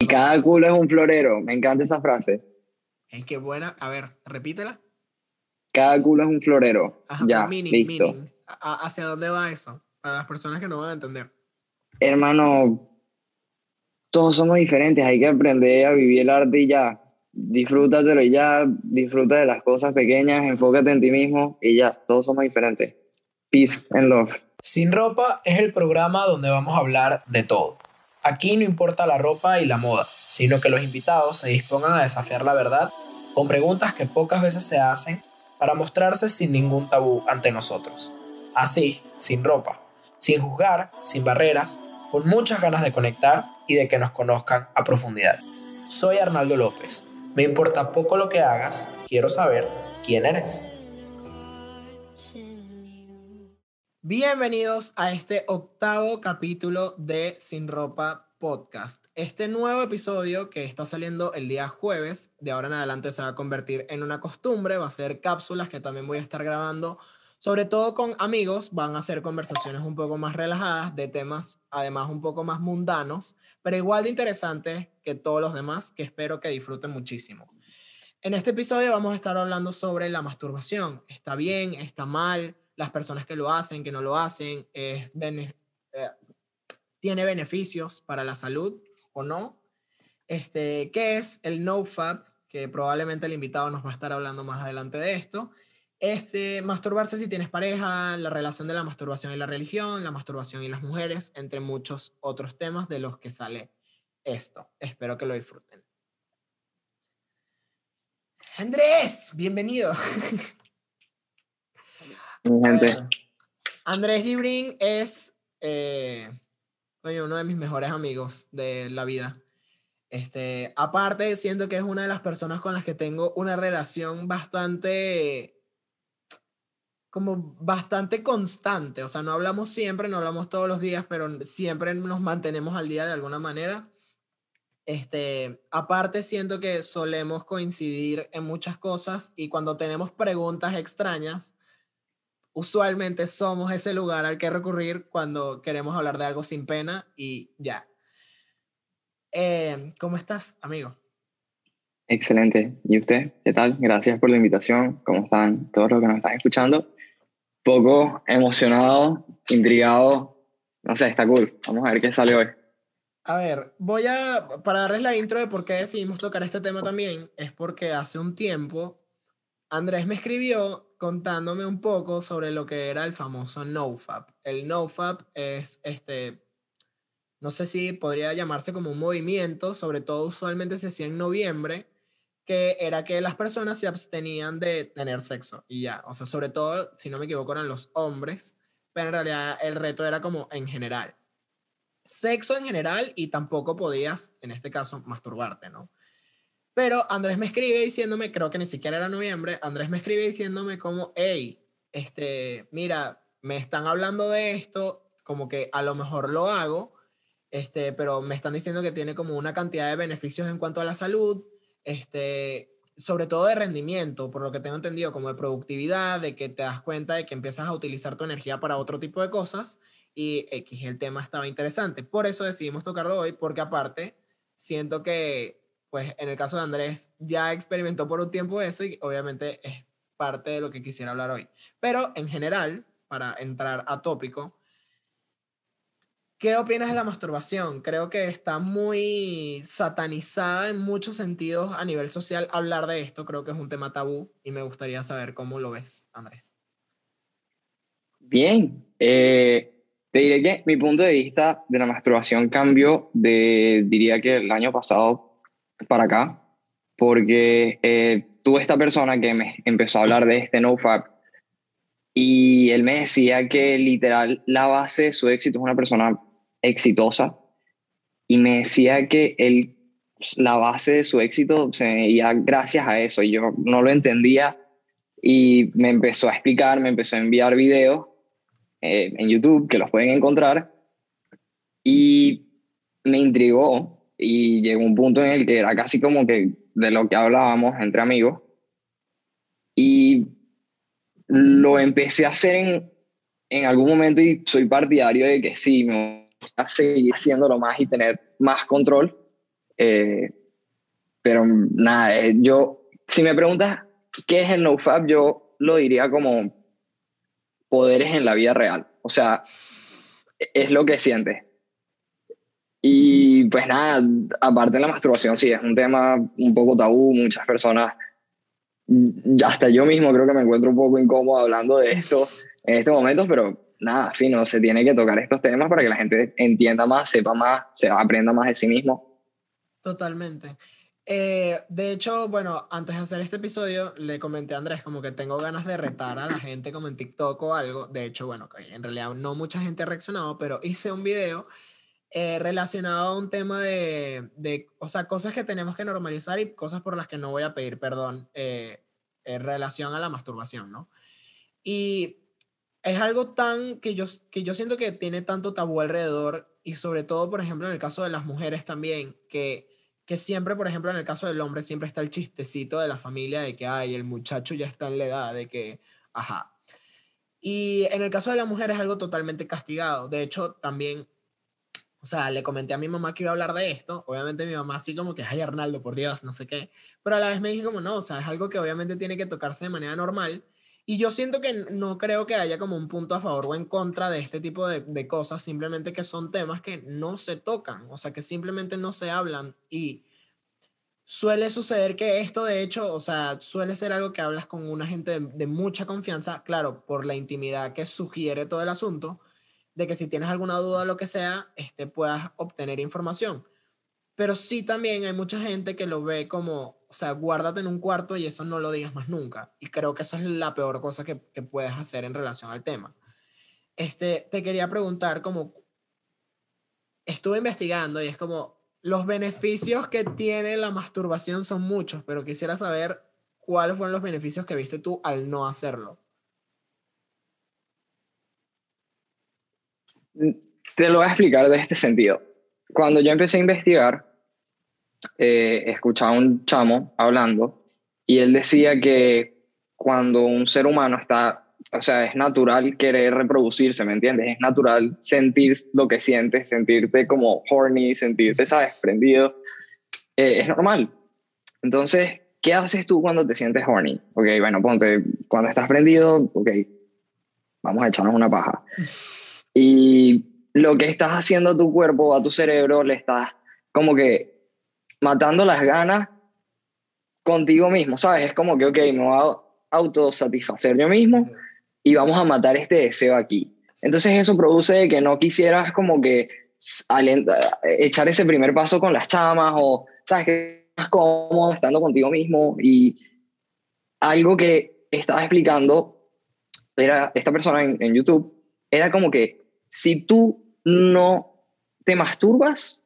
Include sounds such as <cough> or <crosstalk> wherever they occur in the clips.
Y cada culo es un florero. Me encanta esa frase. Es que buena. A ver, repítela. Cada culo es un florero. Ajá, ya, meaning, listo. meaning. ¿Hacia dónde va eso? Para las personas que no van a entender. Hermano, todos somos diferentes. Hay que aprender a vivir el arte y ya. Disfrútatelo y ya. Disfruta de las cosas pequeñas. Enfócate en ti mismo y ya. Todos somos diferentes. Peace and love. Sin ropa es el programa donde vamos a hablar de todo. Aquí no importa la ropa y la moda, sino que los invitados se dispongan a desafiar la verdad con preguntas que pocas veces se hacen para mostrarse sin ningún tabú ante nosotros. Así, sin ropa, sin juzgar, sin barreras, con muchas ganas de conectar y de que nos conozcan a profundidad. Soy Arnaldo López. Me importa poco lo que hagas, quiero saber quién eres. Bienvenidos a este octavo capítulo de Sin Ropa Podcast. Este nuevo episodio que está saliendo el día jueves, de ahora en adelante se va a convertir en una costumbre, va a ser cápsulas que también voy a estar grabando, sobre todo con amigos, van a ser conversaciones un poco más relajadas de temas además un poco más mundanos, pero igual de interesantes que todos los demás, que espero que disfruten muchísimo. En este episodio vamos a estar hablando sobre la masturbación. ¿Está bien? ¿Está mal? Las personas que lo hacen, que no lo hacen, es eh, ¿tiene beneficios para la salud o no? Este, ¿Qué es el NoFap? Que probablemente el invitado nos va a estar hablando más adelante de esto. Este, masturbarse si tienes pareja, la relación de la masturbación y la religión, la masturbación y las mujeres, entre muchos otros temas de los que sale esto. Espero que lo disfruten. Andrés, bienvenido. Gente. Andrés <laughs> Gibrin es eh, uno de mis mejores amigos de la vida. Este, aparte, siento que es una de las personas con las que tengo una relación bastante como bastante constante, o sea, no hablamos siempre, no hablamos todos los días, pero siempre nos mantenemos al día de alguna manera. Este, aparte siento que solemos coincidir en muchas cosas y cuando tenemos preguntas extrañas, usualmente somos ese lugar al que recurrir cuando queremos hablar de algo sin pena y ya. Eh, ¿Cómo estás, amigo? Excelente. ¿Y usted? ¿Qué tal? Gracias por la invitación. ¿Cómo están todos los que nos están escuchando? Poco emocionado, intrigado. No sé, está cool. Vamos a ver qué sale hoy. A ver, voy a, para darles la intro de por qué decidimos tocar este tema también, es porque hace un tiempo Andrés me escribió contándome un poco sobre lo que era el famoso NoFap. El NoFap es este, no sé si podría llamarse como un movimiento, sobre todo usualmente se hacía en noviembre, que era que las personas se abstenían de tener sexo y ya, o sea, sobre todo, si no me equivoco, eran los hombres, pero en realidad el reto era como en general. Sexo en general y tampoco podías, en este caso, masturbarte, ¿no? Pero Andrés me escribe diciéndome, creo que ni siquiera era noviembre, Andrés me escribe diciéndome como, hey, este, mira, me están hablando de esto, como que a lo mejor lo hago, este, pero me están diciendo que tiene como una cantidad de beneficios en cuanto a la salud, este, sobre todo de rendimiento, por lo que tengo entendido, como de productividad, de que te das cuenta de que empiezas a utilizar tu energía para otro tipo de cosas y X, el tema estaba interesante. Por eso decidimos tocarlo hoy, porque aparte siento que, pues en el caso de Andrés, ya experimentó por un tiempo eso y obviamente es parte de lo que quisiera hablar hoy. Pero en general, para entrar a tópico, ¿Qué opinas de la masturbación? Creo que está muy satanizada en muchos sentidos a nivel social hablar de esto. Creo que es un tema tabú y me gustaría saber cómo lo ves, Andrés. Bien. eh, te diré que mi punto de vista de la masturbación cambió de, diría que el año pasado para acá, porque eh, tuve esta persona que me empezó a hablar de este NoFap y él me decía que literal la base de su éxito es una persona exitosa y me decía que él, la base de su éxito se veía gracias a eso y yo no lo entendía y me empezó a explicar, me empezó a enviar videos eh, en YouTube que los pueden encontrar y me intrigó y llegó un punto en el que era casi como que de lo que hablábamos entre amigos y lo empecé a hacer en, en algún momento y soy partidario de que sí, me gusta seguir haciéndolo más y tener más control, Eh, pero nada, eh, yo, si me preguntas qué es el NoFap, yo lo diría como poderes en la vida real. O sea, es lo que sientes. Y pues nada, aparte de la masturbación, sí, es un tema un poco tabú. Muchas personas, hasta yo mismo creo que me encuentro un poco incómodo hablando de esto en este momento, pero nada, fino, se tiene que tocar estos temas para que la gente entienda más, sepa más, se aprenda más de sí mismo. Totalmente. Eh, de hecho, bueno, antes de hacer este episodio, le comenté a Andrés como que tengo ganas de retar a la gente como en TikTok o algo. De hecho, bueno, en realidad no mucha gente ha reaccionado, pero hice un video eh, relacionado a un tema de, de, o sea, cosas que tenemos que normalizar y cosas por las que no voy a pedir perdón eh, en relación a la masturbación, ¿no? Y es algo tan que yo, que yo siento que tiene tanto tabú alrededor y sobre todo, por ejemplo, en el caso de las mujeres también, que que siempre, por ejemplo, en el caso del hombre, siempre está el chistecito de la familia de que, ay, el muchacho ya está en la edad de que, ajá. Y en el caso de la mujer es algo totalmente castigado. De hecho, también, o sea, le comenté a mi mamá que iba a hablar de esto. Obviamente mi mamá así como que, ay, Arnaldo, por Dios, no sé qué. Pero a la vez me dije como, no, o sea, es algo que obviamente tiene que tocarse de manera normal. Y yo siento que no creo que haya como un punto a favor o en contra de este tipo de, de, cosas, simplemente que son temas que no se tocan, o sea, que simplemente no se hablan y suele suceder que esto de hecho, o sea, suele ser algo que hablas con una gente de, de mucha confianza, claro, por la intimidad que sugiere todo el asunto, de que si tienes alguna duda o lo que sea, este, puedas obtener información. Pero sí también hay mucha gente que lo ve como, o sea, guárdate en un cuarto y eso no lo digas más nunca. Y creo que esa es la peor cosa que, que puedes hacer en relación al tema. Este, te quería preguntar como, estuve investigando y es como, los beneficios que tiene la masturbación son muchos, pero quisiera saber cuáles fueron los beneficios que viste tú al no hacerlo. Te lo voy a explicar de este sentido. Cuando yo empecé a investigar, eh, escuchaba un chamo hablando y él decía que cuando un ser humano está, o sea, es natural querer reproducirse, ¿me entiendes? Es natural sentir lo que sientes, sentirte como horny, sentirte, ¿sabes? Prendido. Eh, es normal. Entonces, ¿qué haces tú cuando te sientes horny? Ok, bueno, ponte, cuando estás prendido, ok, vamos a echarnos una paja. Y lo que estás haciendo a tu cuerpo, a tu cerebro, le estás como que matando las ganas contigo mismo, ¿sabes? Es como que, ok, me voy a autosatisfacer yo mismo y vamos a matar este deseo aquí. Entonces eso produce que no quisieras como que echar ese primer paso con las chamas o, ¿sabes? Que más cómodo estando contigo mismo y algo que estaba explicando era esta persona en, en YouTube, era como que si tú no te masturbas,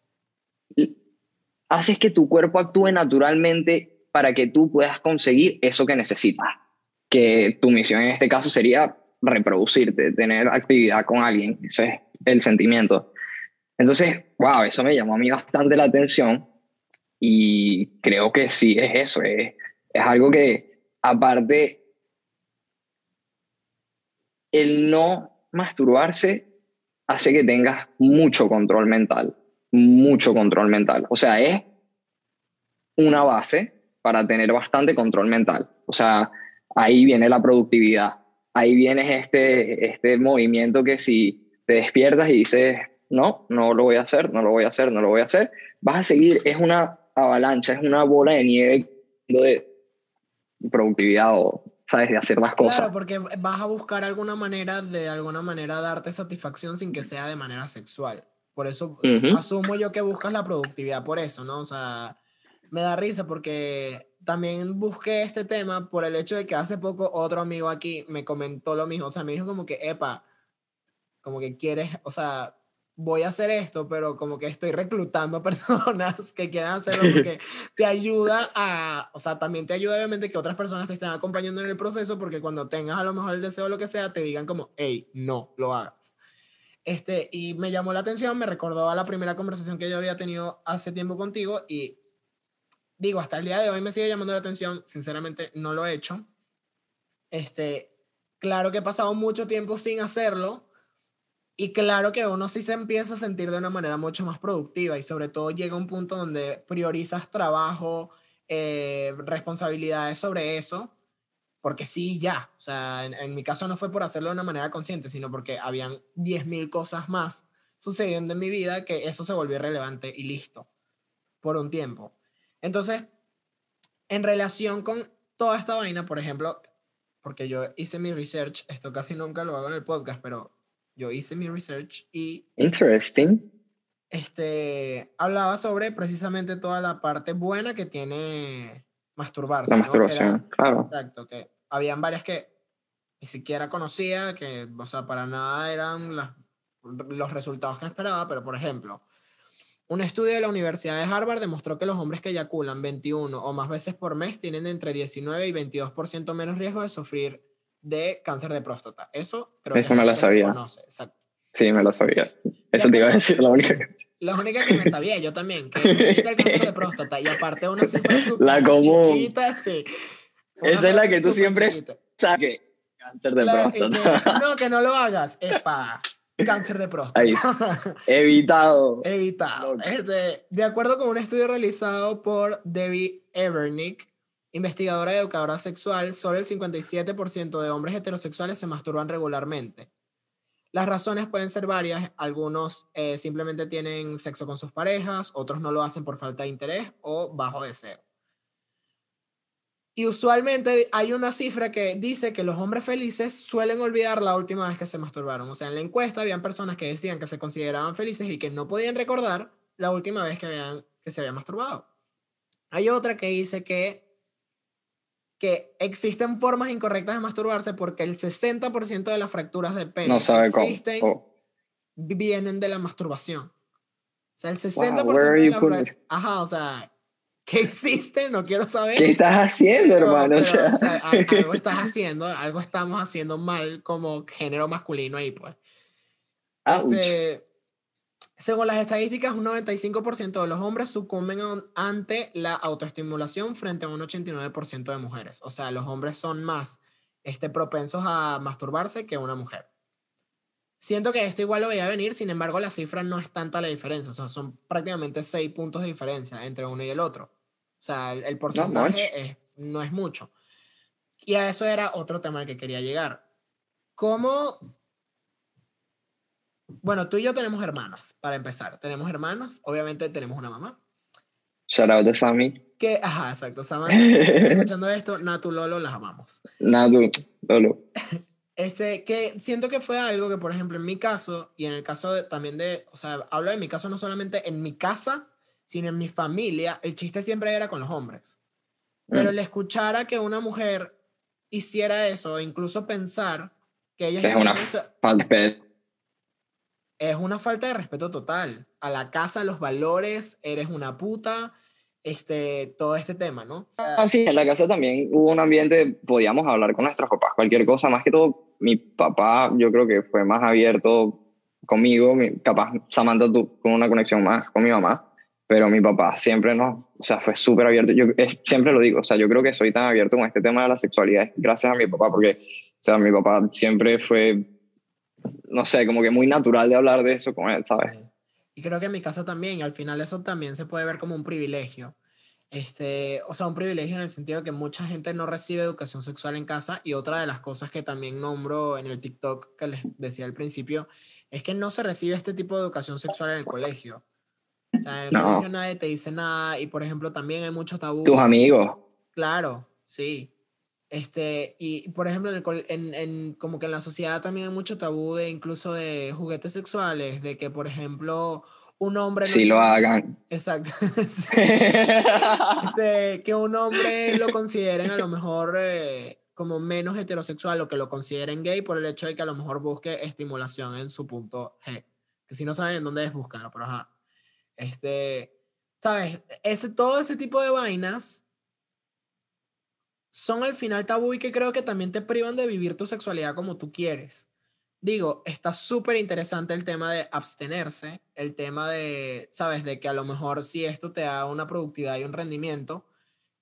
haces que tu cuerpo actúe naturalmente para que tú puedas conseguir eso que necesitas. Que tu misión en este caso sería reproducirte, tener actividad con alguien. Ese es el sentimiento. Entonces, wow, eso me llamó a mí bastante la atención y creo que sí es eso. Es, es algo que, aparte, el no masturbarse hace que tengas mucho control mental mucho control mental. O sea, es una base para tener bastante control mental. O sea, ahí viene la productividad. Ahí viene este, este movimiento que si te despiertas y dices, no, no lo voy a hacer, no lo voy a hacer, no lo voy a hacer, vas a seguir, es una avalancha, es una bola de nieve de productividad o, ¿sabes? De hacer más cosas. Claro, porque vas a buscar alguna manera, de alguna manera, darte satisfacción sin que sea de manera sexual. Por eso asumo yo que buscas la productividad por eso, ¿no? O sea, me da risa porque también busqué este tema por el hecho de que hace poco otro amigo aquí me comentó lo mismo. O sea, me dijo como que, epa, como que quieres, o sea, voy a hacer esto, pero como que estoy reclutando personas que quieran hacerlo porque <laughs> te ayuda a, o sea, también te ayuda obviamente que otras personas te estén acompañando en el proceso porque cuando tengas a lo mejor el deseo o lo que sea, te digan como, hey, no, lo hagas. Este, y me llamó la atención, me recordó a la primera conversación que yo había tenido hace tiempo contigo y digo, hasta el día de hoy me sigue llamando la atención, sinceramente no lo he hecho. Este, claro que he pasado mucho tiempo sin hacerlo, Y claro que uno sí se empieza a sentir de una manera mucho más productiva y sobre todo llega un punto donde priorizas trabajo, eh, responsabilidades sobre eso, porque sí, ya. O sea, en, en, mi caso no fue por hacerlo de una manera consciente, sino porque habían 10.000 cosas más sucediendo en mi vida que eso se volvió relevante y listo, por un tiempo. Entonces, en relación con toda esta vaina, por ejemplo, porque yo hice mi research, esto casi nunca lo hago en el podcast, pero yo hice mi research y... Interesting. Este, hablaba sobre precisamente toda la parte buena que tiene masturbarse. La ¿no? masturbación, Era- claro. Exacto, que habían varias que ni siquiera conocía, que, o sea, para nada eran las- los resultados que esperaba, pero por ejemplo, un estudio de la Universidad de Harvard demostró que los hombres que eyaculan 21 o más veces por mes tienen entre 19 y 22% menos riesgo de sufrir de cáncer de próstata. Eso creo Esa que me la sabía. conoce, exacto. Sí, me lo sabía. Eso te iba a decir, la única que... La única que me sabía, yo también, que el cáncer de próstata y aparte una cifra <laughs> súper La común. chiquita, sí. Una Esa es la que tú siempre chiquita. saque. Cáncer de Claro, y que, próstata. no, que no lo hagas. Epa, cáncer de <laughs> próstata. Ahí. <laughs> Evitado. Evitado. Este, de acuerdo con un estudio realizado por Debbie Evernick, investigadora educadora sexual, solo el 57% de hombres heterosexuales se masturban regularmente. Las razones pueden ser varias. Algunos eh, simplemente tienen sexo con sus parejas, otros no lo hacen por falta de interés o bajo deseo. Y usualmente hay una cifra que dice que los hombres felices suelen olvidar la última vez que se masturbaron. O sea, en la encuesta habían personas que decían que se consideraban felices y que no podían recordar la última vez que, habían, que se habían masturbado. Hay otra que dice que, que existen formas incorrectas de masturbarse porque el 60% de las fracturas de pene No sabe que cómo. existen Oh, vienen de la masturbación. O sea, el 60% where are de you la putting fra- Ajá, o sea, ¿qué existe? No quiero saber. ¿Qué estás haciendo, Pero- hermano? O pero, sea, o sea, a- <laughs> algo estás haciendo, algo estamos haciendo mal como género masculino ahí, pues. Este, según las estadísticas, un 95% de los hombres sucumben ante la autoestimulación frente a un 89% de mujeres. O sea, los hombres son más este, propensos a masturbarse que una mujer. Siento que esto igual lo veía venir, sin embargo, la cifra no es tanta la diferencia. O sea, son prácticamente 6 puntos de diferencia entre uno y el otro. O sea, el, el porcentaje es- no es mucho. Y a eso era otro tema al que quería llegar. ¿Cómo bueno, tú y yo tenemos hermanas, para empezar. Tenemos hermanas, obviamente tenemos una mamá. Shout out de Sammy. Que, ajá, exacto. Estás <laughs> escuchando esto, Natu Lolo, las amamos. Nadu, Lolo. Este, que siento que fue algo que, por ejemplo, en mi caso, y en el caso de, también de, o sea, hablo de mi caso no solamente en mi casa, sino en mi familia, el chiste siempre era con los hombres. Pero Mm. el escuchar a que una mujer hiciera eso, o incluso pensar que ellas Es una eso, es una falta de respeto total. A la casa, los valores, eres una puta, este, todo este tema, ¿no? Ah, sí, en la casa también hubo un ambiente, podíamos hablar con nuestros papás, cualquier cosa, más que todo, mi papá yo creo que fue más abierto conmigo, mi, capaz Samantha tú con una conexión más con mi mamá, pero mi papá siempre no, o sea, fue súper abierto, yo eh, siempre lo digo, o sea, yo creo que soy tan abierto con este tema de la sexualidad gracias a mi papá, porque, o sea, mi papá siempre fue, no sé, como que muy natural de hablar de eso con él, ¿sabes? Sí. Y creo que en mi casa también, y al final eso también se puede ver como un privilegio. Este, o sea, un privilegio en el sentido de que mucha gente no recibe educación sexual en casa y otra de las cosas que también nombro en el TikTok que les decía al principio es que no se recibe este tipo de educación sexual en el colegio. O sea, en el No. colegio nadie te dice nada y por ejemplo también hay mucho tabú. Tus amigos, Claro, sí. Este, y por ejemplo, en, el en, en- como que en la sociedad también hay mucho tabú de incluso de juguetes sexuales, de que, por ejemplo, un hombre... no si lo hagan. Exacto. <laughs> <laughs> Este, que un hombre lo consideren a lo mejor eh, como menos heterosexual o que lo consideren gay por el hecho de que a lo mejor busque estimulación en su punto G. Que si no saben en dónde es, búscanlo, pero ajá. Este, ¿sabes? Ese, todo ese tipo de vainas son al final tabú y que creo que también te privan de vivir tu sexualidad como tú quieres. Digo, está súper interesante el tema de abstenerse, el tema de, sabes, de que a lo mejor si esto te da una productividad y un rendimiento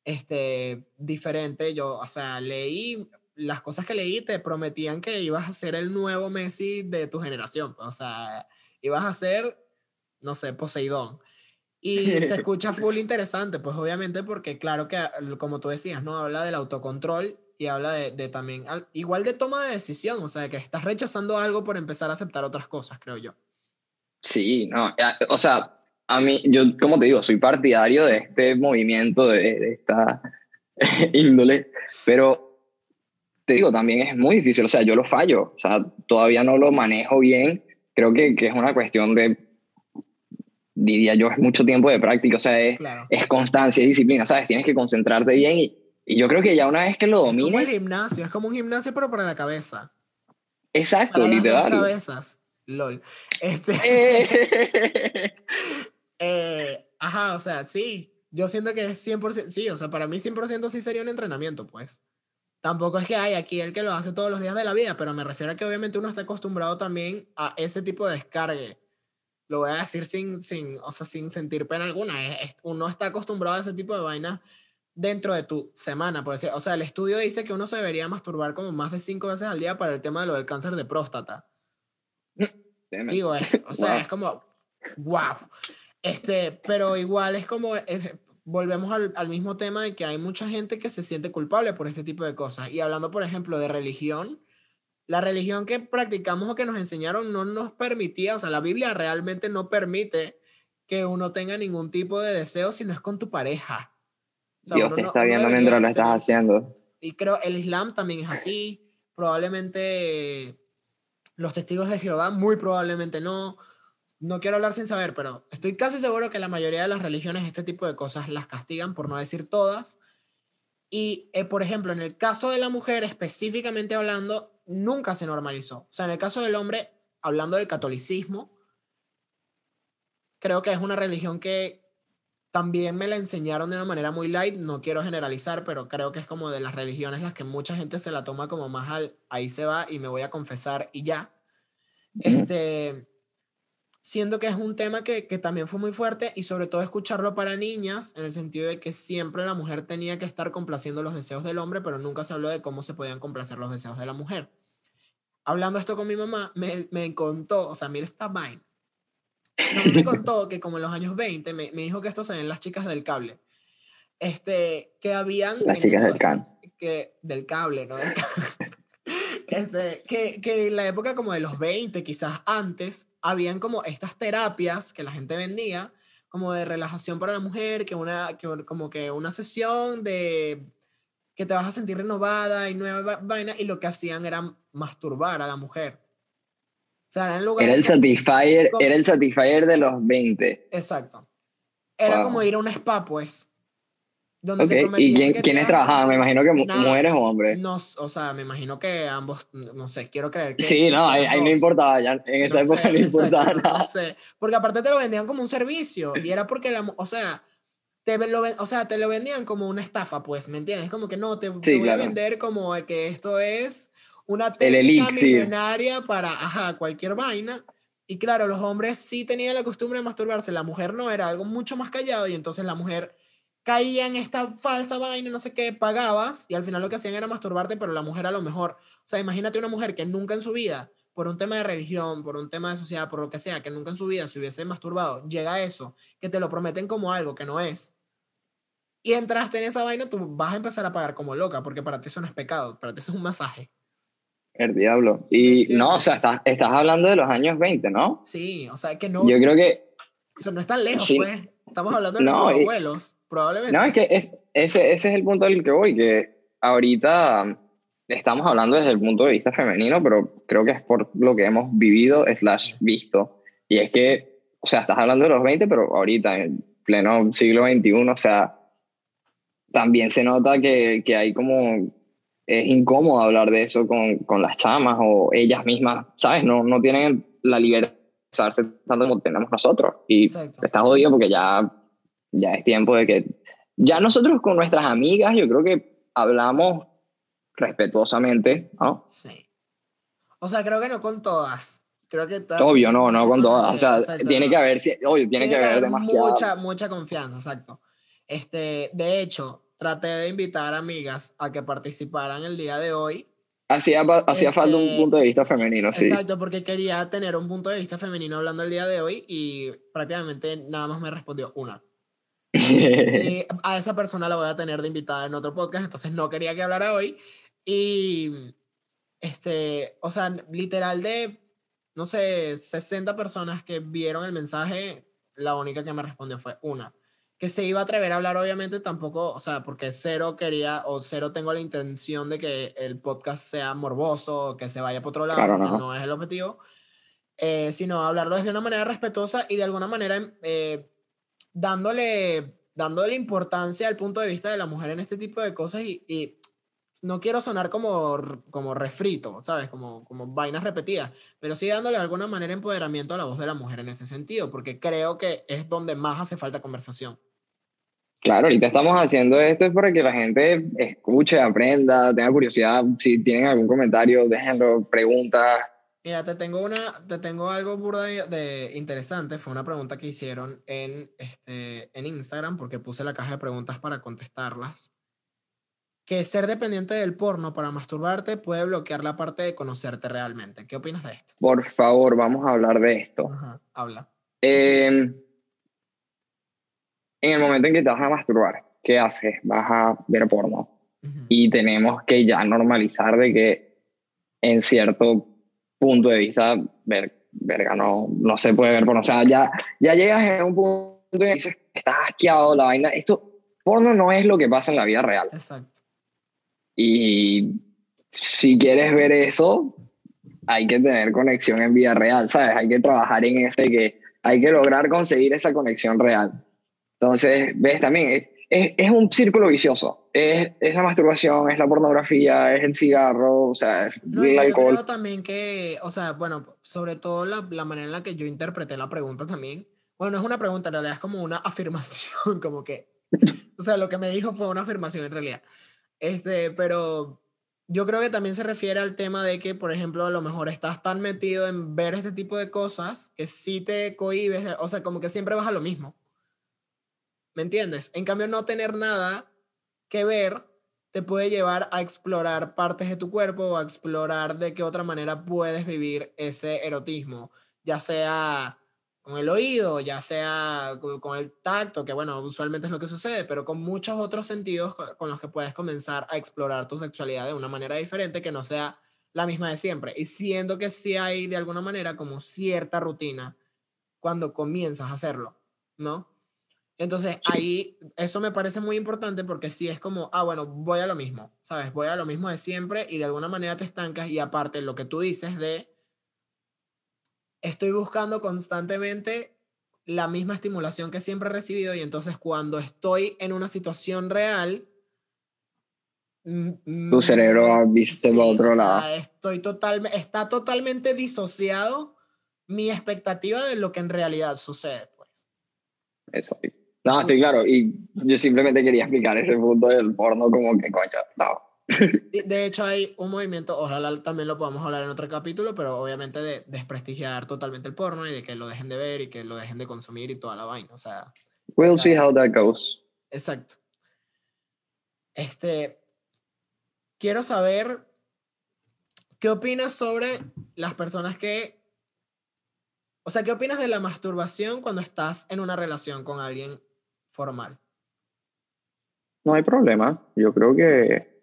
este, diferente, yo, o sea, leí las cosas que leí te prometían que ibas a ser el nuevo Messi de tu generación. O sea, ibas a ser, no sé, Poseidón. Y se <laughs> escucha full interesante, pues obviamente porque claro que, como tú decías, ¿no? Habla del autocontrol y habla de, de también, igual de toma de decisión, o sea, que estás rechazando algo por empezar a aceptar otras cosas, creo yo. Sí, no, o sea, a mí, yo como te digo, soy partidario de este movimiento, de, de esta <laughs> índole, pero te digo, también es muy difícil, o sea, yo lo fallo, o sea, todavía no lo manejo bien, creo que, que es una cuestión de, diría yo, es mucho tiempo de práctica, o sea, es, es constancia y disciplina, ¿sabes? Tienes que concentrarte bien y, y, yo creo que ya una vez que lo domines... Es como el gimnasio, es como un gimnasio pero para la cabeza. Exacto, para literal. Las cabezas, lol. Este... Eh. <laughs> <laughs> eh, ajá, o sea, sí, yo siento que es 100%, sí, o sea, para mí 100% sí sería un entrenamiento, pues. Tampoco es que hay aquí el que lo hace todos los días de la vida, pero me refiero a que obviamente uno está acostumbrado también a ese tipo de descargue. Lo voy a decir sin, sin, o sea, sin sentir pena alguna. uno está acostumbrado a ese tipo de vainas dentro de tu semana, por decir. O sea, el estudio dice que uno se debería masturbar como más de cinco veces al día para el tema de lo del cáncer de próstata. Digo, o sea, es como, wow. Este, pero igual es como, volvemos al, al, mismo tema de que hay mucha gente que se siente culpable por este tipo de cosas. Y hablando, por ejemplo, de religión, la religión que practicamos o que nos enseñaron no nos permitía, o sea, la Biblia realmente no permite que uno tenga ningún tipo de deseo si no es con tu pareja. Dios te está viendo mientras lo estás haciendo. Y creo el Islam también es así. Probablemente los testigos de Jehová, muy probablemente no no quiero hablar sin saber, pero estoy casi seguro que la mayoría de las religiones este tipo de cosas las castigan, por no decir todas. Y, eh, por ejemplo, en el caso de la mujer, específicamente hablando, nunca se normalizó. O sea, en el caso del hombre, hablando del catolicismo, creo que es una religión que también me la enseñaron de una manera muy light. No quiero generalizar, pero creo que es como de las religiones las que mucha gente se la toma como más al ahí se va y me voy a confesar y ya. Este siendo que es un tema que, también fue muy fuerte y sobre todo escucharlo para niñas, en el sentido de que siempre la mujer tenía que estar complaciendo los deseos del hombre, pero nunca se habló de cómo se podían complacer los deseos de la mujer. Hablando esto con mi mamá, me, me contó, o sea, mira esta vaina. me contó que como en los años 20, me, me dijo que esto se ven las chicas del cable. Este, que habían... Las chicas del can. Que, del cable, ¿no? <laughs> Este, que, que, en la época como de los 20, quizás antes, habían como estas terapias que la gente vendía, como de relajación para la mujer, que una, que, como que una sesión de que te vas a sentir renovada y nueva vaina, y lo que hacían era masturbar a la mujer. O sea, era, era el satisfier, era el satisfier de los 20. Exacto. Era como ir a un spa, pues. ¿Y quién, quiénes trabajaban? Me imagino que mujeres o hombres. No, o sea, me imagino que ambos, no sé, quiero creer que. Sí, no, ahí, no importaba, ya en esa época <laughs> no importaba nada. No sé, porque aparte te lo vendían como un servicio y era porque, la, o sea, te lo, o sea, te lo vendían como una estafa, pues, ¿me entiendes? Como que no, te, voy a vender como que esto es una técnica millonaria para, ajá, cualquier vaina. Y claro, los hombres sí tenían la costumbre de masturbarse, la mujer no, era algo mucho más callado y entonces la mujer caía en esta falsa vaina, no sé qué, pagabas y al final lo que hacían era masturbarte, pero la mujer a lo mejor, o sea, imagínate una mujer que nunca en su vida, por un tema de religión, por un tema de sociedad, por lo que sea, que nunca en su vida se hubiese masturbado, llega a eso, que te lo prometen como algo que no es. Y entraste en esa vaina, tú vas a empezar a pagar como loca, porque para ti eso no es pecado, para ti eso es un masaje. El diablo. Y no, o sea, estás, estás hablando de los años 20, ¿no? Sí, o sea, que no. Yo creo que. Eso no es tan lejos, pues. Estamos hablando de no, los abuelos. Probablemente. No, es que es, ese, ese es el punto del que voy, que ahorita estamos hablando desde el punto de vista femenino, pero creo que es por lo que hemos vivido slash visto. Y es que, o sea, estás hablando de los 20, pero ahorita, en pleno siglo XXI, o sea, también se nota que, que hay como... Es incómodo hablar de eso con, con las chamas o ellas mismas, ¿sabes? No, no tienen la libertad de tanto como tenemos nosotros. Y está jodido porque ya ya es tiempo de que, ya nosotros con nuestras amigas, yo creo que hablamos respetuosamente, ¿no? Sí. O sea, creo que no con todas. Creo que Obvio, no, no con todas. O sea, tiene que haber, obvio, tiene, que, haber, demasiado. Mucha, mucha confianza, exacto. Este, de hecho, traté de invitar amigas a que participaran el día de hoy Hacía, hacía falta un Este, punto de vista femenino, sí. Exacto, porque quería tener un punto de vista femenino hablando el día de hoy y prácticamente nada más me respondió una. Y <laughs> a esa persona la voy a tener de invitada en otro podcast, entonces no quería que hablara hoy. Y, este, o sea, literal de, no sé, 60 personas que vieron el mensaje, la única que me respondió fue una. Que se iba a atrever a hablar, obviamente, tampoco, o sea, porque cero quería o cero tengo la intención de que el podcast sea morboso que se vaya por otro lado, Claro, no. no es el objetivo, eh, sino hablarlo desde una manera respetuosa y de alguna manera eh, dándole, dándole importancia al punto de vista de la mujer en este tipo de cosas y, y no quiero sonar como, como refrito, ¿sabes? Como, como vainas repetidas, pero sí dándole de alguna manera empoderamiento a la voz de la mujer en ese sentido, porque creo que es donde más hace falta conversación. Claro, ahorita estamos haciendo esto es para que la gente escuche, aprenda, tenga curiosidad. Si tienen algún comentario, déjenlo, preguntas. Mira, te tengo una, te tengo algo burda de, de interesante. Fue una pregunta que hicieron en, este, en Instagram, porque puse la caja de preguntas para contestarlas. Que ser dependiente del porno para masturbarte puede bloquear la parte de conocerte realmente. ¿Qué opinas de esto? Por favor, vamos a hablar de esto. Ajá, habla. Eh, en el momento en que te vas a masturbar, ¿qué haces? Vas a ver porno. Y tenemos que ya normalizar de que en cierto punto de vista, ver, verga, no, no se puede ver porno. O sea, ya, ya llegas en un punto en que dices, estás asqueado la vaina. Esto, porno no es lo que pasa en la vida real. Exacto. Y si quieres ver eso, hay que tener conexión en vida real, ¿sabes? Hay que trabajar en ese que hay que lograr conseguir esa conexión real. Entonces, ves también, es, es, un círculo vicioso. Es, es la masturbación, es la pornografía, es el cigarro, o sea, es No, el yo alcohol. creo también que, o sea, bueno, sobre todo la, la manera en la que yo interpreté la pregunta también. Bueno, no es una pregunta, en realidad es como una <laughs> afirmación, como que, o sea, lo que me dijo fue una afirmación en realidad. Este, pero yo creo que también se refiere al tema de que, por ejemplo, a lo mejor estás tan metido en ver este tipo de cosas que sí te cohibes, o sea, como que siempre vas a lo mismo. ¿Me entiendes? En cambio, no tener nada que ver te puede llevar a explorar partes de tu cuerpo o a explorar de qué otra manera puedes vivir ese erotismo, ya sea con el oído, ya sea co- con el tacto, que bueno, usualmente es lo que sucede, pero con muchos otros sentidos con, con los que puedes comenzar a explorar tu sexualidad de una manera diferente que no sea la misma de siempre. Y siendo que sí hay de alguna manera como cierta rutina cuando comienzas a hacerlo, ¿no? Entonces ahí eso me parece muy importante porque sí es como, ah, bueno, voy a lo mismo, ¿sabes? Voy a lo mismo de siempre y de alguna manera te estancas y aparte lo que tú dices de, estoy buscando constantemente la misma estimulación que siempre he recibido y entonces cuando estoy en una situación real, Tu cerebro viste sí, para o otro sea, lado. Estoy totalmente, está totalmente disociado mi expectativa de lo que en realidad sucede, pues. Eso. No, estoy claro. Y yo simplemente quería explicar ese punto del porno como que, coño, no. De hecho, hay un movimiento, ojalá también lo podamos hablar en otro capítulo, pero obviamente de desprestigiar totalmente el porno y de que lo dejen de ver y que lo dejen de consumir y toda la vaina. O sea, We'll see how that goes. exacto. Este, quiero saber qué opinas sobre las personas que, o sea, qué opinas de la masturbación cuando estás en una relación con alguien formal. No hay problema. Yo creo que.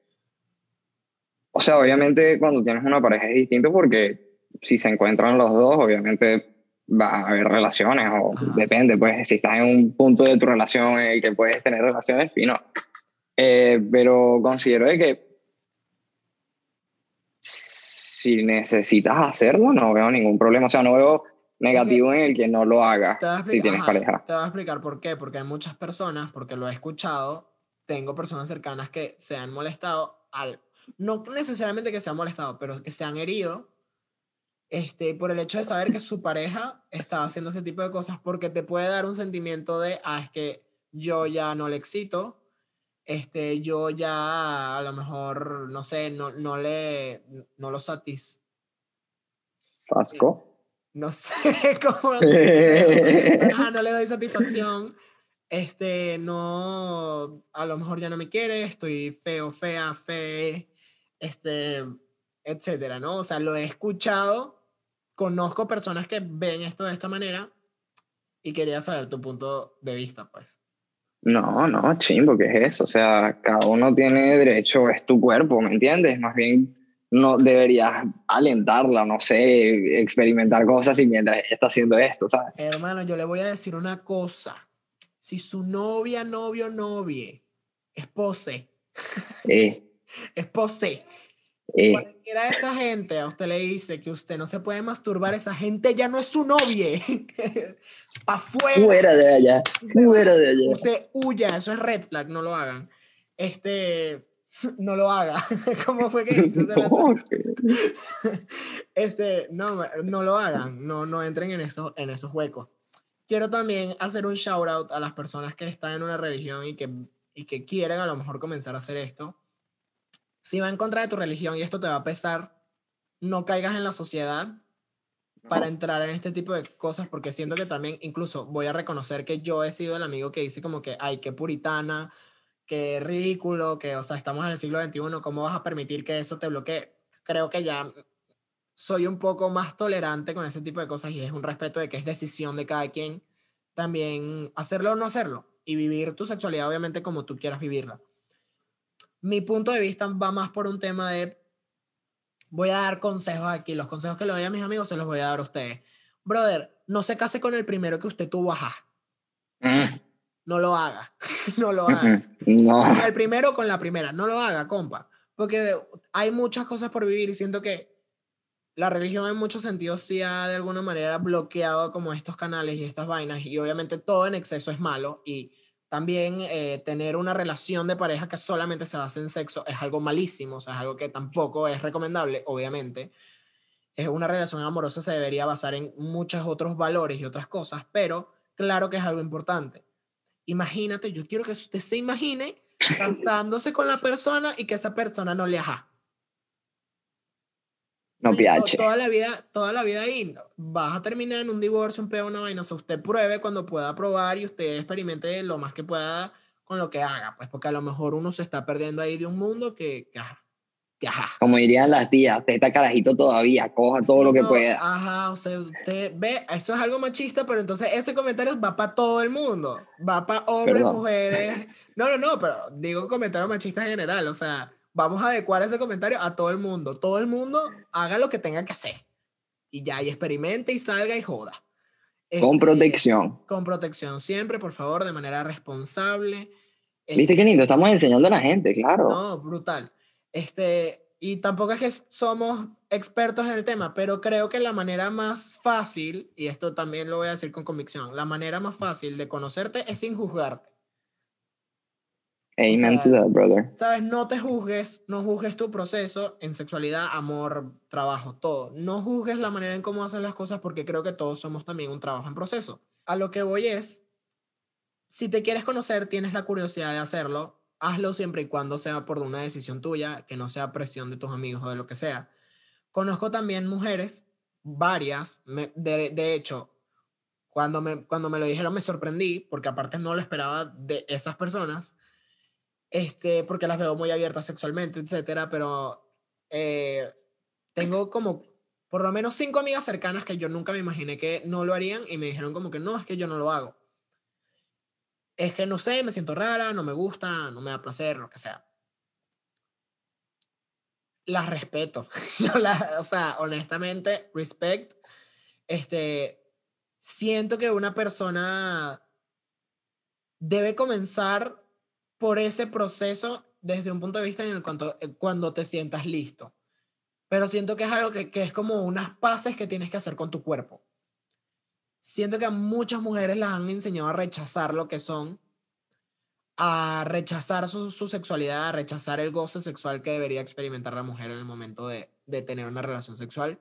O sea, obviamente cuando tienes una pareja es distinto porque si se encuentran los dos, obviamente va a haber relaciones o Ajá. depende, pues si estás en un punto de tu relación en el que puedes tener relaciones, fino. Eh, pero considero de que si necesitas hacerlo, no veo ningún problema. O sea, no veo negativo en el que no lo hagas si tienes ajá, pareja. te voy a explicar por qué, porque hay muchas personas, porque lo he escuchado, tengo personas cercanas que se han molestado, al, no necesariamente que se han molestado, pero que se han herido este, por el hecho de saber que su pareja está haciendo ese tipo de cosas, porque te puede dar un sentimiento de, ah, es que yo ya no le excito, este, yo ya a lo mejor, no sé, no, no le, no lo satis, Fasco. no sé <laughs> cómo no le doy satisfacción. Este, no, a lo mejor ya no me quiere, estoy feo, fea, fe. Este, etcétera, ¿no? O sea, lo he escuchado, conozco personas que ven esto de esta manera y quería saber tu punto de vista, pues. No, no, chimbo, ¿qué es eso? O sea, cada uno tiene derecho, es tu cuerpo, ¿me entiendes? Más bien no deberías alentarla, no sé, experimentar cosas y mientras está haciendo esto, ¿sabes? Hermano, yo le voy a decir una cosa. Si su novia, novio, novie, espose, Eh, espose, eh, cualquiera de esa gente a usted le dice que usted no se puede masturbar, esa gente ya no es su novia. <laughs> Pa' afuera. fuera de allá, fuera de allá. Usted huya, eso es red flag, no lo hagan. Este, <laughs> no lo haga. <laughs> ¿Cómo fue que? No, Este, no, no lo hagan, no, no entren en esos, en esos huecos. Quiero también hacer un shout out a las personas que están en una religión y que, y que quieren a lo mejor comenzar a hacer esto. Si va en contra de tu religión y esto te va a pesar, no caigas en la sociedad para entrar en este tipo de cosas, porque siento que también, incluso voy a reconocer que yo he sido el amigo que dice como que, ay, qué puritana, qué ridículo, que, o sea, estamos en el siglo XXI, ¿cómo vas a permitir que eso te bloquee? Creo que ya soy un poco más tolerante con ese tipo de cosas y es un respeto de que es decisión de cada quien también hacerlo o no hacerlo y vivir tu sexualidad obviamente como tú quieras vivirla. Mi punto de vista va más por un tema de voy a dar consejos aquí, los consejos que le doy a mis amigos se los voy a dar a ustedes. Brother, no se case con el primero que usted tuvo, ajá. Mm, No lo haga. <laughs> no lo haga. No, el primero con la primera. No lo haga, compa. Porque hay muchas cosas por vivir y siento que la religión en muchos sentidos sí ha de alguna manera bloqueado como estos canales y estas vainas y obviamente todo en exceso es malo y también eh, tener una relación de pareja que solamente se basa en sexo es algo malísimo, o sea, es algo que tampoco es recomendable, obviamente. Es una relación amorosa se debería basar en muchos otros valores y otras cosas, pero claro que es algo importante. Imagínate, yo quiero que usted se imagine <laughs> casándose con la persona y que esa persona no le. No piache. Toda la vida, toda la vida ahí vas a terminar en un divorcio, un pedo, una vaina. O sea, usted pruebe cuando pueda probar y usted experimente lo más que pueda con lo que haga, pues porque a lo mejor uno se está perdiendo ahí de un mundo que, que ajá, que ajá. Como dirían las tías, usted está carajito todavía, coja todo Sí, lo que no, pueda. Ajá, o sea, usted ve, eso es algo machista, pero entonces ese comentario va para todo el mundo. Va para hombres, Perdón. mujeres. No, no, no, pero digo comentario machista en general. O sea, vamos a adecuar ese comentario a todo el mundo. Todo el mundo haga lo que tenga que hacer. Y ya, y experimente y salga y joda. Con Este, protección. Con protección siempre, por favor, de manera responsable. ¿Viste qué lindo? Estamos enseñando a la gente, claro. No, brutal. Este, y tampoco es que somos expertos en el tema, pero creo que la manera más fácil, y esto también lo voy a decir con convicción, la manera más fácil de conocerte es sin juzgarte. Amen o sea, to that, brother. ¿Sabes? No te juzgues, no juzgues tu proceso en sexualidad, amor, trabajo, todo. No juzgues la manera en cómo haces las cosas porque creo que todos somos también un trabajo en proceso. A lo que voy es, si te quieres conocer, tienes la curiosidad de hacerlo, hazlo siempre y cuando sea por una decisión tuya, que no sea presión de tus amigos o de lo que sea. Conozco también mujeres, varias, me- de, de hecho, cuando me, cuando me lo dijeron me sorprendí, porque aparte no lo esperaba de esas personas, este, porque las veo muy abiertas sexualmente, etcétera, pero eh, tengo como por lo menos cinco amigas cercanas que yo nunca me imaginé que no lo harían y me dijeron como que no, es que yo no lo hago. Es que no sé, me siento rara, no me gusta, no me da placer, lo que sea. Las respeto. <laughs> Yo las- o sea, honestamente, respect. Este, siento que una persona debe comenzar por ese proceso desde un punto de vista en el cuanto, eh, cuando te sientas listo. Pero siento que es algo que, que es como unas paces que tienes que hacer con tu cuerpo. Siento que a muchas mujeres las han enseñado a rechazar lo que son, a rechazar su, su sexualidad, a rechazar el goce sexual que debería experimentar la mujer en el momento de, de tener una relación sexual.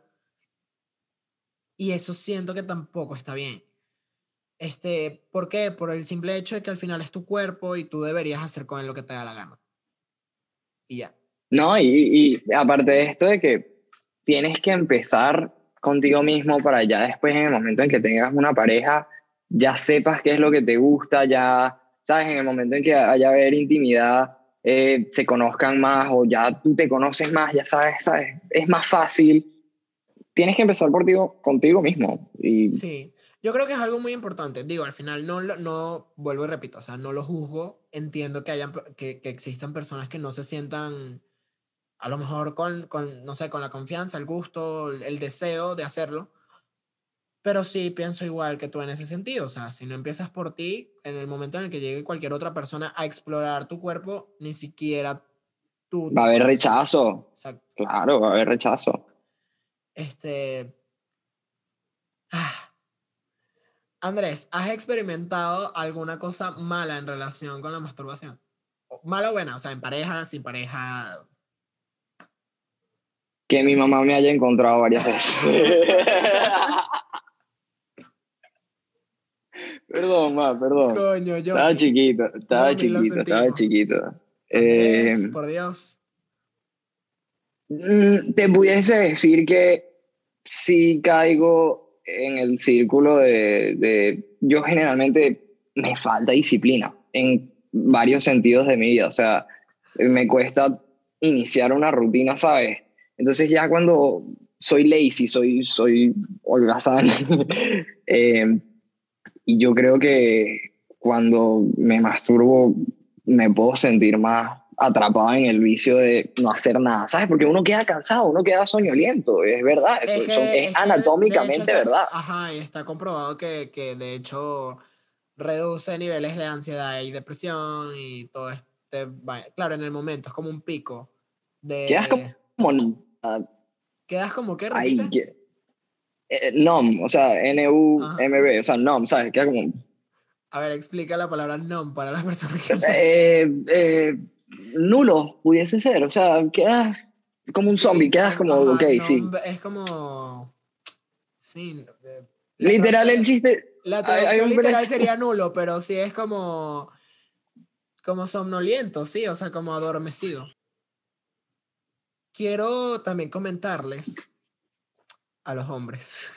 Y eso siento que tampoco está bien. Este, ¿Por qué? Por el simple hecho de que al final es tu cuerpo y tú deberías hacer con él lo que te da la gana. Y ya. No, y, y aparte de esto de que tienes que empezar contigo mismo para ya después, en el momento en que tengas una pareja, ya sepas qué es lo que te gusta, ya, sabes, en el momento en que haya haber intimidad, eh, se conozcan más o ya tú te conoces más, ya sabes, sabes, es más fácil. Tienes que empezar por ti, contigo mismo. Y Sí, yo creo que es algo muy importante. Digo, al final no, no vuelvo y repito, o sea, no lo juzgo. Entiendo que, hayan, que, que existan personas que no se sientan, a lo mejor con, con, no sé, con la confianza, el gusto, el, deseo de hacerlo. Pero sí pienso igual que tú en ese sentido. O sea, si no empiezas por ti, en el momento en el que llegue cualquier otra persona a explorar tu cuerpo, ni siquiera tú. va a haber rechazo. Exacto. Claro, va a haber rechazo. Este. ah. Andrés, ¿has experimentado alguna cosa mala en relación con la masturbación? Mala o buena, o sea, en pareja, sin pareja. Que mi mamá me haya encontrado varias veces. <laughs> perdón, ma, perdón. Coño, yo. Estaba chiquito, estaba Yo chiquito, estaba sentimos. chiquito. Andrés, Eh, por Dios. Mm, Te pudiese decir que sí caigo en el círculo de, de- Yo generalmente me falta disciplina en varios sentidos de mi vida. O sea, me cuesta iniciar una rutina, ¿sabes? Entonces ya cuando soy lazy, soy, soy holgazán. <laughs> eh, y yo creo que cuando me masturbo me puedo sentir más atrapado en el vicio de no hacer nada, ¿sabes? Porque uno queda cansado, uno queda soñoliento, es verdad, eso, que- eso es, de anatómicamente hecho verdad. Ajá, y está comprobado que, que de hecho reduce niveles de ansiedad y depresión y todo este. Claro, en el momento es como un pico. De, Quedas como ah, Quedas como que ahí, que- eh, NOM, o sea, N-U-M-B, o sea, NOM, ¿sabes? Queda como... A ver, explica la palabra nom para las personas que eh, eh, nulo, pudiese ser, o sea, quedas como un Sí, zombie, quedas como, ajá, ok, sí. nom Es como. Sí. eh, Literal, el traducción- chiste... La hay- hay traducción un literal sería <laughs> nulo, pero sí es como. Como somnoliento, sí, o sea, como adormecido. Quiero también comentarles a los hombres.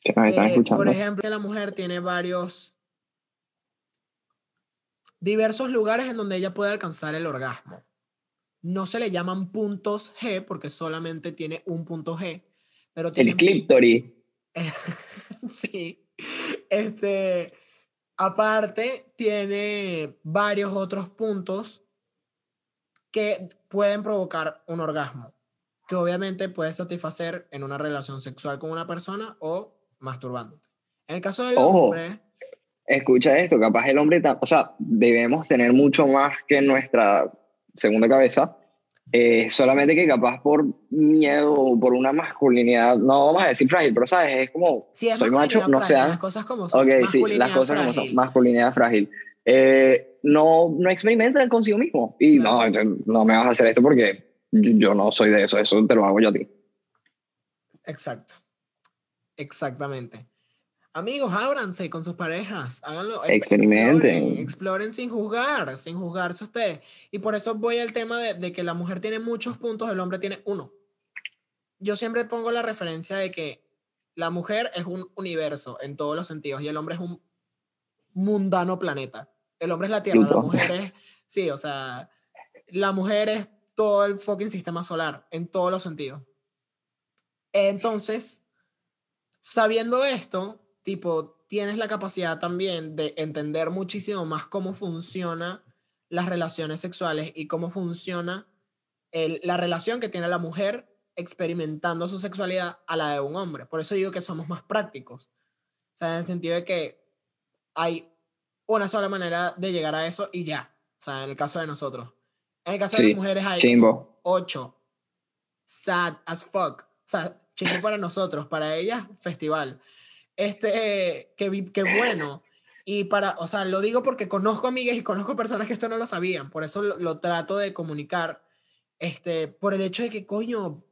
Que Eh, escuchando. por ejemplo, la mujer tiene varios. Diversos lugares en donde ella puede alcanzar el orgasmo. No se le llaman puntos G porque solamente tiene un punto G, pero tiene el clíptoris. <laughs> sí. Este, aparte, tiene varios otros puntos que pueden provocar un orgasmo, que obviamente puedes satisfacer en una relación sexual con una persona o masturbándote. En el caso del Ojo. hombre, escucha esto, capaz el hombre, o sea, debemos tener mucho más que nuestra segunda cabeza, eh, solamente que capaz por miedo o por una masculinidad, no vamos a decir frágil, pero sabes, es como, es soy macho, masculinidad no frágil, sean, las cosas como son. ok, sí, las cosas como son, frágil. masculinidad frágil, Eh, no, no experimentan consigo mismo, y no, Claro. no me vas a hacer esto porque yo, yo no soy de eso, eso te lo hago yo a ti. Exacto. Exactamente. Amigos, ábranse con sus parejas, háganlo. eh, Experimenten. Exploren, exploren sin juzgar, sin juzgarse usted. Y por eso voy al tema de, de que la mujer tiene muchos puntos, el hombre tiene uno. Yo siempre pongo la referencia de que la mujer es un universo en todos los sentidos y el hombre es un mundano planeta. El hombre es la Tierra, la mujer es, sí, o sea, la mujer es todo el fucking sistema solar en todos los sentidos. Entonces, sabiendo esto, tipo, tienes la capacidad también de entender muchísimo más cómo funciona las relaciones sexuales y cómo funciona el- la relación que tiene la mujer experimentando su sexualidad a la de un hombre. Por eso digo que somos más prácticos. O sea, en el sentido de que hay una sola manera de llegar a eso y ya. O sea, en el caso de nosotros. En el caso de las mujeres hay chimbo. ocho. Sad as fuck. O sea, chingo para nosotros, para ellas, festival. Este, que, vi- que bueno. Y para, o sea, lo digo porque conozco amigas y conozco personas que esto no lo sabían. Por eso lo, lo trato de comunicar. Este, por el hecho de que, coño,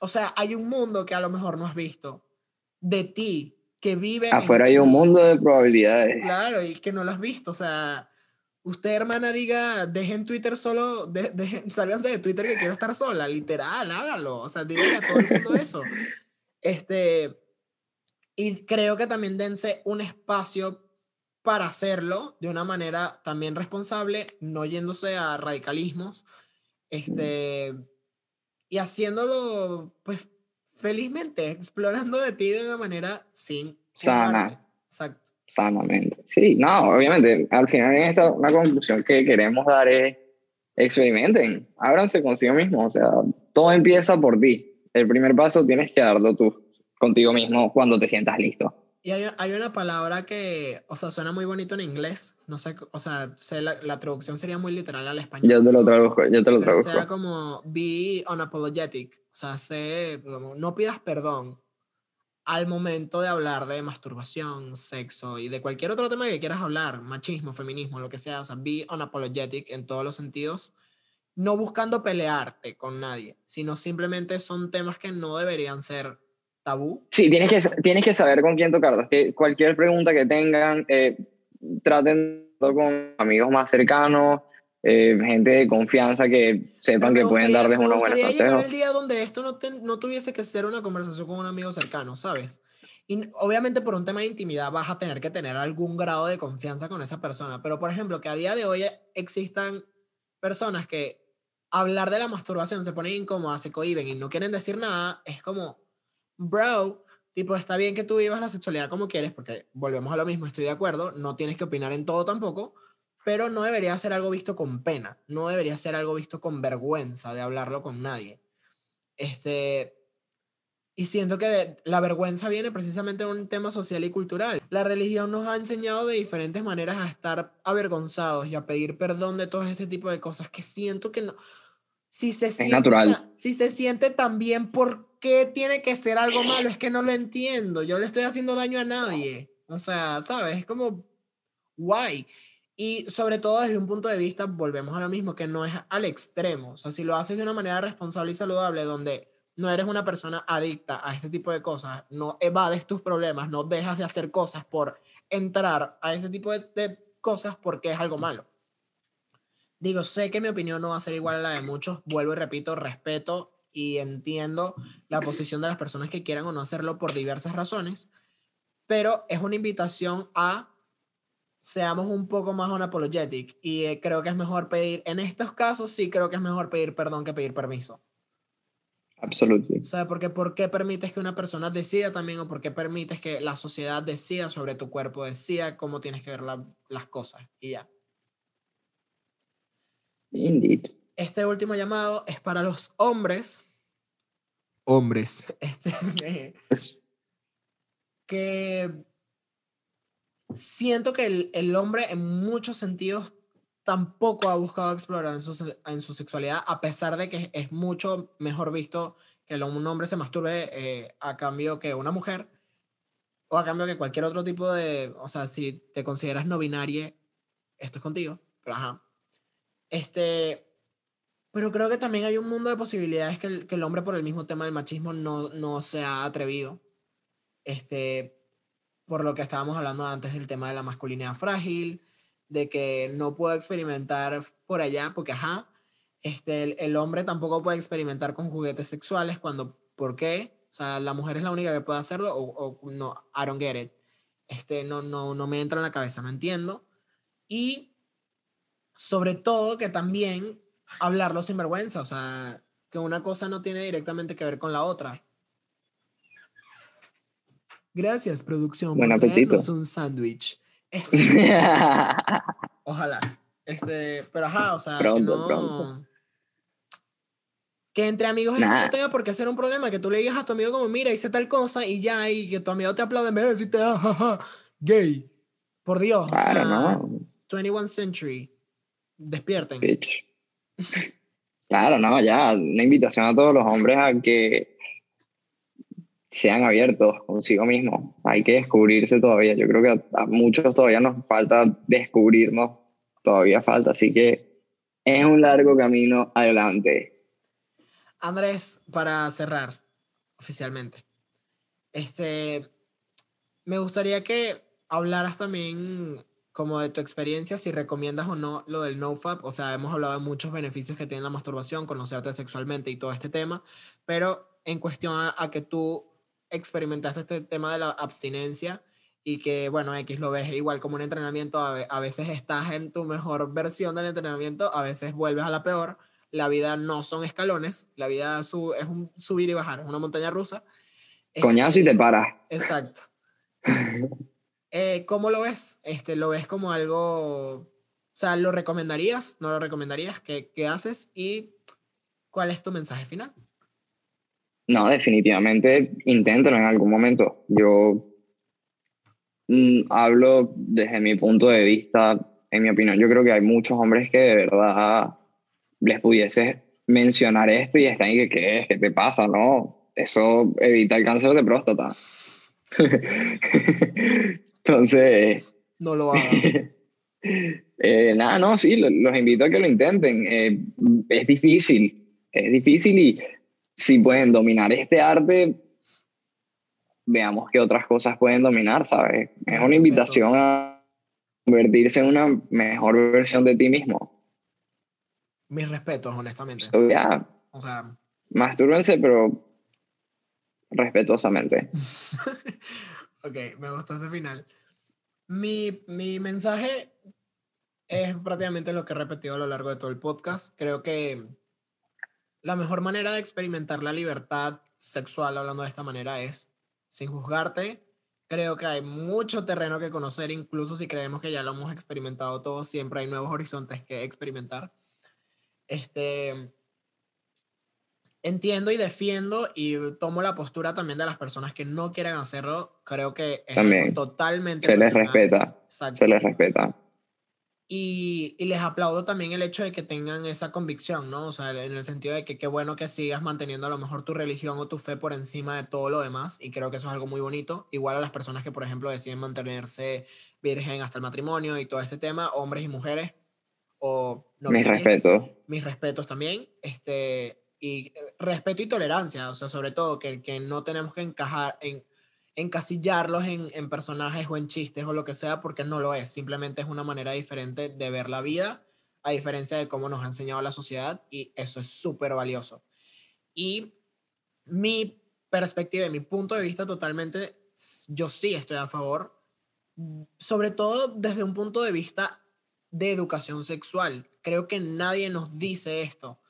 o sea, hay un mundo que a lo mejor no has visto. De ti, que vive. Afuera hay un mundo de probabilidades. Claro, y que no lo has visto. O sea, usted, hermana, diga, dejen Twitter solo, de, dejen- sálganse de Twitter que quiero estar sola. Literal, hágalo. O sea, díganle a todo el mundo eso. Este, y creo que también dense un espacio para hacerlo de una manera también responsable, no yéndose a radicalismos, este, y haciéndolo, pues, felizmente, explorando de ti de una manera sin... Sana. Exacto. sanamente. Sí, no, obviamente, al final en esta una conclusión que queremos dar es experimenten, ábranse consigo mismos, o sea, todo empieza por ti. El primer paso tienes que darlo tú contigo mismo cuando te sientas listo. Y hay, hay una palabra que, o sea, suena muy bonito en inglés, no sé, o sea, sé la, la traducción sería muy literal al español. Yo te lo traduzco, yo te lo Pero sea traduzco. como be unapologetic, o sea, sé, como, no pidas perdón al momento de hablar de masturbación, sexo y de cualquier otro tema que quieras hablar, machismo, feminismo, lo que sea, o sea, be unapologetic en todos los sentidos, no buscando pelearte con nadie, sino simplemente son temas que no deberían ser tabú. Sí, tienes que, tienes que saber con quién. Tie- Cualquier pregunta que tengan, eh, traten con amigos más cercanos, eh, gente de confianza que sepan que pueden darles unos buenos consejos. el día donde esto no, te- no tuviese que ser una conversación con un amigo cercano, ¿sabes? Y obviamente por un tema de intimidad vas a tener que tener algún grado de confianza con esa persona, pero por ejemplo, que a día de hoy existan personas que hablar de la masturbación se ponen incómodas, se cohiben y no quieren decir nada, es como, bro, tipo, está bien que tú vivas la sexualidad como quieres, porque volvemos a lo mismo, estoy de acuerdo, no tienes que opinar en todo tampoco, pero no debería ser algo visto con pena, no debería ser algo visto con vergüenza de hablarlo con nadie. Este, y siento que de- la vergüenza viene precisamente de un tema social y cultural. La religión nos ha enseñado de diferentes maneras a estar avergonzados y a pedir perdón de todo este tipo de cosas que siento que no... Si se siente natural. si se siente tan bien, ¿por qué tiene que ser algo malo? Es que no lo entiendo. Yo le estoy haciendo daño a nadie. O sea, ¿sabes? Es como, guay. Y sobre todo desde un punto de vista, volvemos a lo mismo, que no es al extremo. O sea, si lo haces de una manera responsable y saludable, donde no eres una persona adicta a este tipo de cosas, no evades tus problemas, no dejas de hacer cosas por entrar a ese tipo de, de cosas porque es algo malo. Digo, sé que mi opinión no va a ser igual a la de muchos, vuelvo y repito, respeto y entiendo la posición de las personas que quieran o no hacerlo por diversas razones, pero es una invitación a seamos un poco más unapologetic y eh, creo que es mejor pedir, en estos casos sí creo que es mejor pedir perdón que pedir permiso. Absolutely. O sea, porque ¿por qué permites que una persona decida también o por qué permites que la sociedad decida sobre tu cuerpo, decida cómo tienes que ver la- las cosas y ya. Indeed. Este último llamado es para los hombres. Hombres. Este, <laughs> Es- que siento que el, el hombre en muchos sentidos tampoco ha buscado explorar en su, en su sexualidad, a pesar de que es mucho mejor visto que el- un hombre se masturbe eh, a cambio que una mujer, o a cambio que cualquier otro tipo de, o sea, si te consideras no binaria, esto es contigo, pero ajá. Este, pero creo que también hay un mundo de posibilidades que el, que el hombre por el mismo tema del machismo no, no se ha atrevido este, por lo que estábamos hablando antes del tema de la masculinidad frágil, de que no puedo experimentar por allá, porque ajá, este, el, el hombre tampoco puede experimentar con juguetes sexuales cuando, ¿por qué? O sea, la mujer es la única que puede hacerlo o, o no, I don't get it. Este, no, no, no me entra en la cabeza, no entiendo. Y sobre todo que también hablarlo sin vergüenza, o sea, que una cosa no tiene directamente que ver con la otra. Gracias, producción. Buen apetito. un sándwich. Este, <laughs> ojalá. Este, pero ajá, o sea, que Pronto, no. pronto. Que entre amigos Nah. no tenga por qué ser un problema, que tú le digas a tu amigo como, mira, hice tal cosa y ya, y que tu amigo te aplaude en vez de decirte, "Ah, ja, ja, gay. Por Dios. o claro, sea, no. 21 Century. Despierten. Bitch. Claro, no, ya, una invitación a todos los hombres a que sean abiertos consigo mismos. Hay que descubrirse todavía. Yo creo que a, a muchos todavía nos falta descubrirnos, todavía falta, así que es un largo camino adelante. Andrés, para cerrar oficialmente, este, me gustaría que hablaras también como de tu experiencia, si recomiendas o no lo del NoFap. O sea, hemos hablado de muchos beneficios que tiene la masturbación, conocerte sexualmente y todo este tema, pero en cuestión a, a que tú experimentaste este tema de la abstinencia, y que, bueno, X lo ves igual como un entrenamiento, a, a veces estás en tu mejor versión del entrenamiento, a veces vuelves a la peor, la vida no son escalones, la vida es un subir y bajar, es una montaña rusa. Coñazo y te paras. Exacto. <laughs> Eh, ¿Cómo lo ves? Este, ¿Lo ves como algo, o sea, lo recomendarías? ¿No lo recomendarías? ¿Qué, qué haces? ¿Y cuál es tu mensaje final? No, definitivamente inténtalo en algún momento. Yo mm, hablo desde mi punto de vista, en mi opinión, yo creo que hay muchos hombres que de verdad les pudiese mencionar esto y están y que, ¿qué es? ¿Qué te pasa? No, eso evita el cáncer de próstata. <laughs> Entonces... No lo hagan. <laughs> eh, nada, no, sí, los, invito a que lo intenten. Eh, es difícil, es difícil y si pueden dominar este arte, veamos qué otras cosas pueden dominar, ¿sabes? Es una invitación a convertirse en una mejor versión de ti mismo. Mis respetos, honestamente. So, yeah. O sea, mastúrbense, pero respetuosamente. <laughs> ok, me gustó ese final. Mi, mi mensaje es prácticamente lo que he repetido a lo largo de todo el podcast. Creo que la mejor manera de experimentar la libertad sexual, hablando de esta manera, es sin juzgarte. Creo que hay mucho terreno que conocer, incluso si creemos que ya lo hemos experimentado todo, siempre hay nuevos horizontes que experimentar. Este, entiendo y defiendo y tomo la postura también de las personas que no quieren hacerlo. Creo que es también. totalmente. Se les respeta. Se les respeta. Y, y, les aplaudo también el hecho de que tengan esa convicción, ¿no? O sea, en el sentido de que qué bueno que sigas manteniendo a lo mejor tu religión o tu fe por encima de todo lo demás. Y creo que eso es algo muy bonito. Igual a las personas que, por ejemplo, deciden mantenerse virgen hasta el matrimonio y todo este tema, hombres y mujeres o no mis respetos. Mis respetos también. Este, y eh, respeto y tolerancia, o sea, sobre todo que, que no tenemos que encajar en encasillarlos en, en, personajes o en chistes o lo que sea, porque no lo es. Simplemente es una manera diferente de ver la vida, a diferencia de cómo nos ha enseñado la sociedad, y eso es súper valioso. Y mi perspectiva y mi punto de vista totalmente, yo sí estoy a favor, sobre todo desde un punto de vista de educación sexual. Creo que nadie nos dice esto.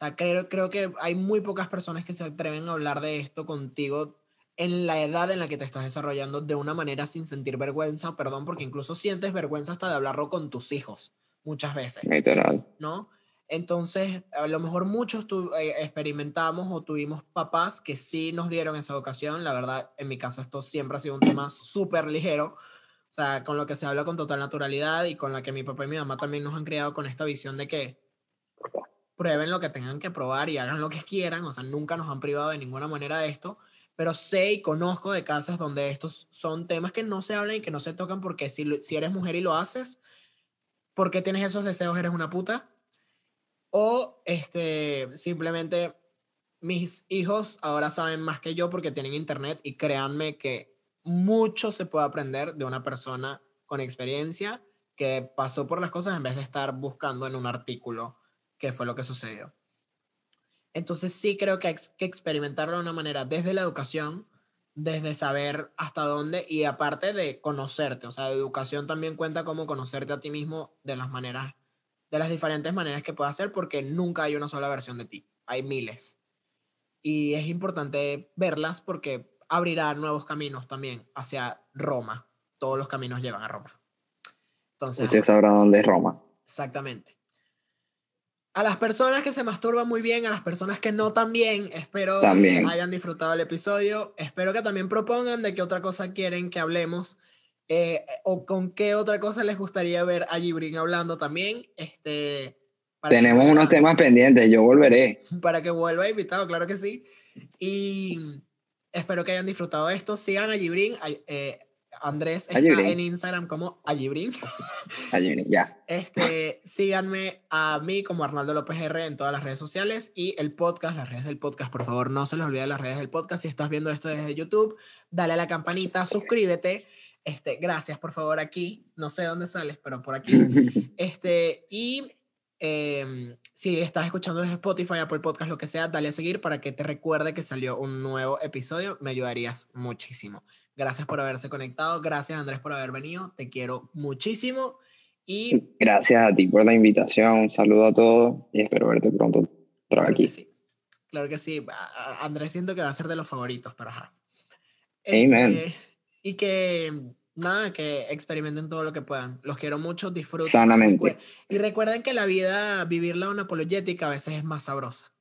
Sea, creo, creo que hay muy pocas personas que se atreven a hablar de esto contigo en la edad en la que te estás desarrollando de una manera sin sentir vergüenza, perdón, porque incluso sientes vergüenza hasta de hablarlo con tus hijos, muchas veces. Literal. ¿No? Entonces, a lo mejor muchos tu, eh, experimentamos o tuvimos papás que sí nos dieron esa educación. La verdad, en mi casa esto siempre ha sido un tema súper ligero. O sea, con lo que se habla con total naturalidad y con la que mi papá y mi mamá también nos han criado con esta visión de que prueben lo que tengan que probar y hagan lo que quieran. O sea, nunca nos han privado de ninguna manera de esto. Pero sé y conozco de casas donde estos son temas que no se hablan y que no se tocan porque si, si eres mujer y lo haces, porque tienes esos deseos, eres una puta. O este, simplemente mis hijos ahora saben más que yo porque tienen internet y créanme que mucho se puede aprender de una persona con experiencia que pasó por las cosas en vez de estar buscando en un artículo qué fue lo que sucedió. Entonces sí creo que hay que experimentarlo de una manera desde la educación, desde saber hasta dónde y aparte de conocerte, o sea, educación también cuenta como conocerte a ti mismo de las maneras, de las diferentes maneras que puedes hacer porque nunca hay una sola versión de ti, hay miles. Y es importante verlas porque abrirá nuevos caminos también hacia Roma. Todos los caminos llevan a Roma. Entonces, Usted sabrá dónde es Roma. Exactamente. A las personas que se masturban muy bien, a las personas que no también, espero que hayan disfrutado el episodio. Espero que también propongan de qué otra cosa quieren que hablemos eh, o con qué otra cosa les gustaría ver a Gibrin hablando también. Este, Tenemos unos temas pendientes, yo volveré. <laughs> Para que vuelva invitado, claro que sí. Y Espero que hayan disfrutado esto. Sigan a Gibrin. Eh, Andrés está en Instagram como Allibrin. Allibrin, <laughs> ya. Este, síganme a mí como Arnaldo López R en todas las redes sociales y el podcast, las redes del podcast, por favor, no se les olvide las redes del podcast. Si estás viendo esto desde YouTube, dale a la campanita, suscríbete. Este, gracias, por favor, aquí. No sé dónde sales, pero por aquí. <laughs> Este, y Em, si estás escuchando desde Spotify, Apple Podcast, lo que sea, dale a seguir para que te recuerde que salió un nuevo episodio. Me ayudarías muchísimo. Gracias por haberse conectado. Gracias, Andrés, por haber venido. Te quiero muchísimo. Y Gracias a ti por la invitación. Un saludo a todos y espero verte pronto otra claro que aquí. sí. Claro que sí. Andrés siento que va a ser de los favoritos, pero ajá. Amen. Este, y que, nada, que experimenten todo lo que puedan. Los quiero mucho, disfruten. Sanamente. Y recuerden que la vida, vivirla una apologética a veces es más sabrosa.